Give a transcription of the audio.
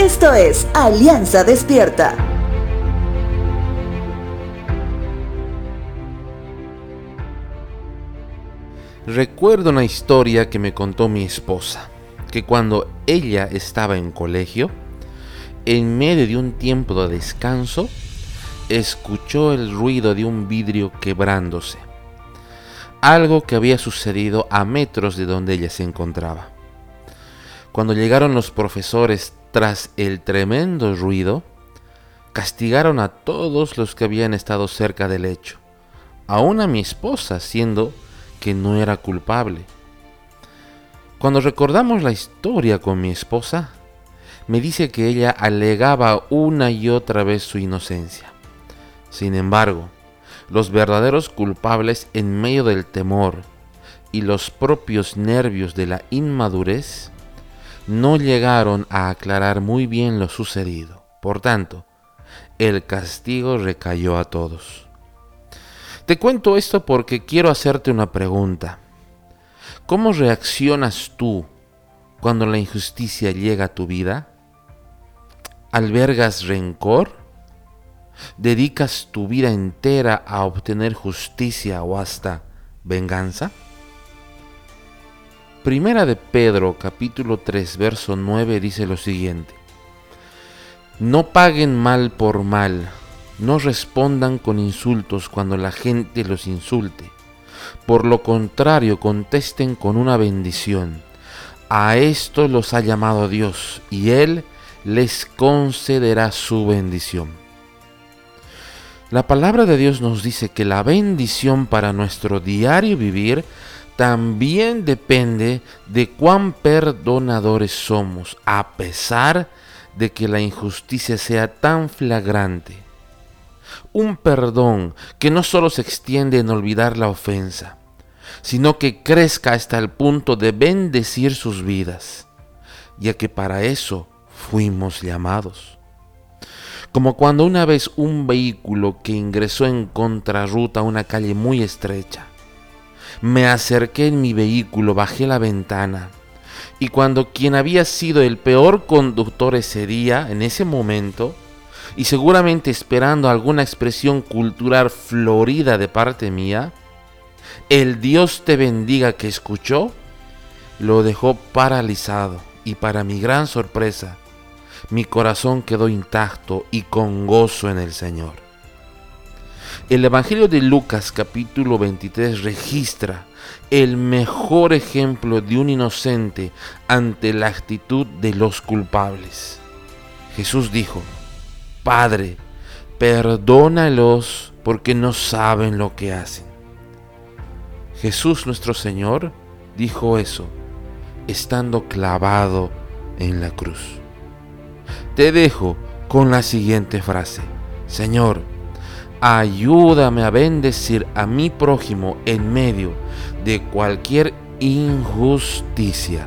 Esto es Alianza Despierta. Recuerdo una historia que me contó mi esposa, que cuando ella estaba en colegio, en medio de un tiempo de descanso, escuchó el ruido de un vidrio quebrándose, algo que había sucedido a metros de donde ella se encontraba. Cuando llegaron los profesores tras el tremendo ruido, castigaron a todos los que habían estado cerca del hecho, aún a mi esposa, siendo que no era culpable. Cuando recordamos la historia con mi esposa, me dice que ella alegaba una y otra vez su inocencia. Sin embargo, los verdaderos culpables en medio del temor y los propios nervios de la inmadurez no llegaron a aclarar muy bien lo sucedido. Por tanto, el castigo recayó a todos. Te cuento esto porque quiero hacerte una pregunta. ¿Cómo reaccionas tú cuando la injusticia llega a tu vida? ¿Albergas rencor? ¿Dedicas tu vida entera a obtener justicia o hasta venganza? Primera de Pedro capítulo 3 verso 9 dice lo siguiente. No paguen mal por mal, no respondan con insultos cuando la gente los insulte. Por lo contrario, contesten con una bendición. A esto los ha llamado Dios y Él les concederá su bendición. La palabra de Dios nos dice que la bendición para nuestro diario vivir también depende de cuán perdonadores somos, a pesar de que la injusticia sea tan flagrante. Un perdón que no solo se extiende en olvidar la ofensa, sino que crezca hasta el punto de bendecir sus vidas, ya que para eso fuimos llamados. Como cuando una vez un vehículo que ingresó en contrarruta a una calle muy estrecha me acerqué en mi vehículo, bajé la ventana y cuando quien había sido el peor conductor ese día, en ese momento, y seguramente esperando alguna expresión cultural florida de parte mía, el Dios te bendiga que escuchó, lo dejó paralizado y para mi gran sorpresa, mi corazón quedó intacto y con gozo en el Señor. El Evangelio de Lucas capítulo 23 registra el mejor ejemplo de un inocente ante la actitud de los culpables. Jesús dijo, Padre, perdónalos porque no saben lo que hacen. Jesús nuestro Señor dijo eso, estando clavado en la cruz. Te dejo con la siguiente frase, Señor, ayúdame a bendecir a mi prójimo en medio de cualquier injusticia.